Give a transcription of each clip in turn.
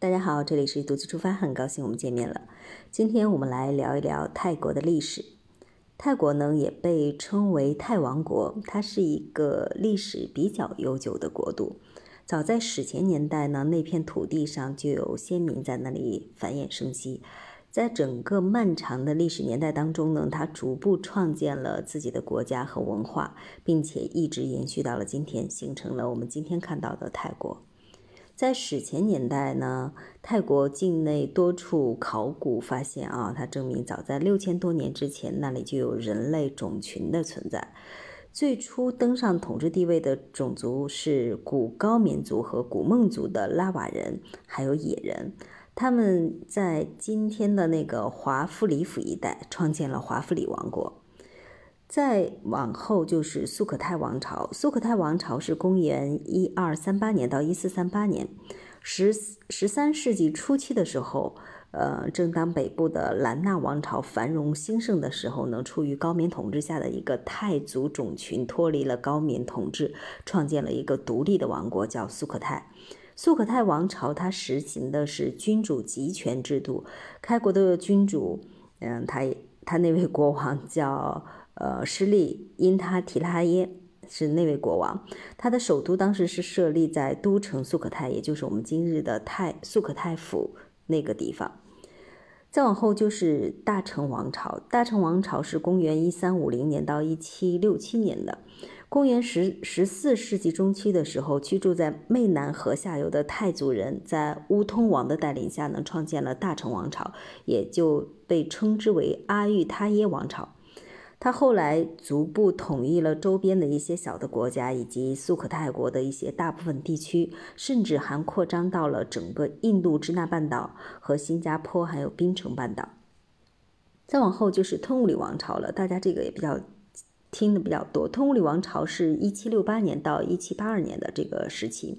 大家好，这里是独自出发，很高兴我们见面了。今天我们来聊一聊泰国的历史。泰国呢也被称为泰王国，它是一个历史比较悠久的国度。早在史前年代呢，那片土地上就有先民在那里繁衍生息。在整个漫长的历史年代当中呢，它逐步创建了自己的国家和文化，并且一直延续到了今天，形成了我们今天看到的泰国。在史前年代呢，泰国境内多处考古发现啊，它证明早在六千多年之前，那里就有人类种群的存在。最初登上统治地位的种族是古高棉族和古孟族的拉瓦人，还有野人。他们在今天的那个华夫里府一带创建了华夫里王国。再往后就是苏可泰王朝。苏可泰王朝是公元一二三八年到一四三八年，十十三世纪初期的时候，呃，正当北部的兰纳王朝繁荣兴盛的时候呢，处于高棉统治下的一个泰族种群脱离了高棉统治，创建了一个独立的王国，叫苏可泰。苏可泰王朝它实行的是君主集权制度，开国的君主，嗯，他他那位国王叫。呃，施利因他提拉耶是那位国王，他的首都当时是设立在都城素可泰，也就是我们今日的泰素可泰府那个地方。再往后就是大成王朝，大成王朝是公元一三五零年到一七六七年的。公元十十四世纪中期的时候，居住在湄南河下游的泰族人在乌通王的带领下呢，创建了大成王朝，也就被称之为阿育他耶王朝。他后来逐步统一了周边的一些小的国家，以及苏可泰国的一些大部分地区，甚至还扩张到了整个印度支那半岛和新加坡，还有槟城半岛。再往后就是吞武里王朝了，大家这个也比较听的比较多。吞武里王朝是一七六八年到一七八二年的这个时期。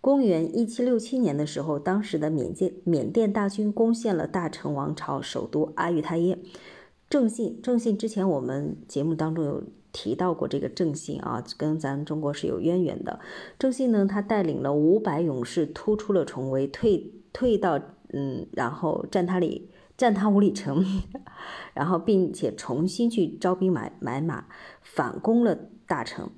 公元一七六七年的时候，当时的缅甸缅甸大军攻陷了大成王朝首都阿育他耶。郑信，郑信之前我们节目当中有提到过这个郑信啊，跟咱中国是有渊源的。郑信呢，他带领了五百勇士突出了重围，退退到嗯，然后占他里占他五里城，然后并且重新去招兵买买马，反攻了大城，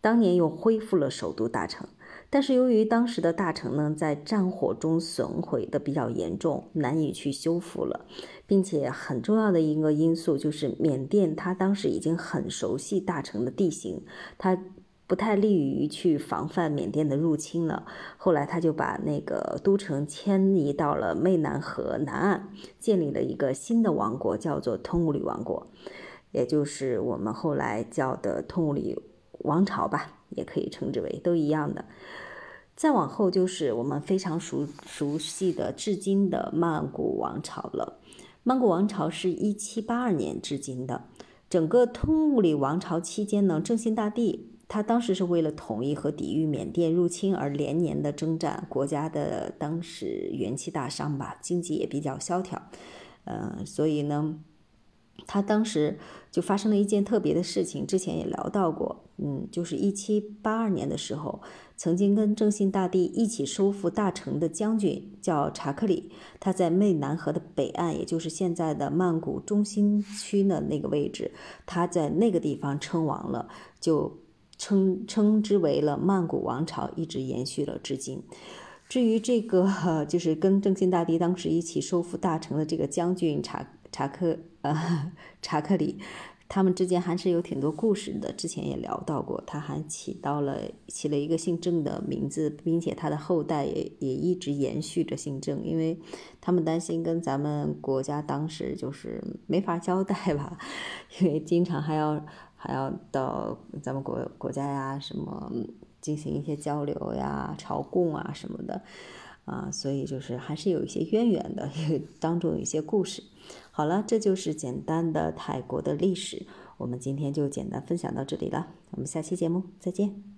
当年又恢复了首都大城。但是由于当时的大城呢，在战火中损毁的比较严重，难以去修复了，并且很重要的一个因素就是缅甸，它当时已经很熟悉大城的地形，它不太利于去防范缅甸的入侵了。后来他就把那个都城迁移到了湄南河南岸，建立了一个新的王国，叫做通古里王国，也就是我们后来叫的通古里王朝吧，也可以称之为都一样的。再往后就是我们非常熟熟悉的至今的曼谷王朝了。曼谷王朝是一七八二年至今的。整个通武里王朝期间呢，正信大帝他当时是为了统一和抵御缅甸入侵而连年的征战，国家的当时元气大伤吧，经济也比较萧条，嗯，所以呢。他当时就发生了一件特别的事情，之前也聊到过，嗯，就是一七八二年的时候，曾经跟正信大帝一起收复大城的将军叫查克里，他在湄南河的北岸，也就是现在的曼谷中心区的那个位置，他在那个地方称王了，就称称之为了曼谷王朝，一直延续了至今。至于这个，就是跟正信大帝当时一起收复大城的这个将军查。查克呃，查克里，他们之间还是有挺多故事的。之前也聊到过，他还起到了起了一个姓郑的名字，并且他的后代也也一直延续着姓郑，因为他们担心跟咱们国家当时就是没法交代吧，因为经常还要还要到咱们国国家呀什么进行一些交流呀、朝贡啊什么的。啊，所以就是还是有一些渊源的，当中有一些故事。好了，这就是简单的泰国的历史，我们今天就简单分享到这里了，我们下期节目再见。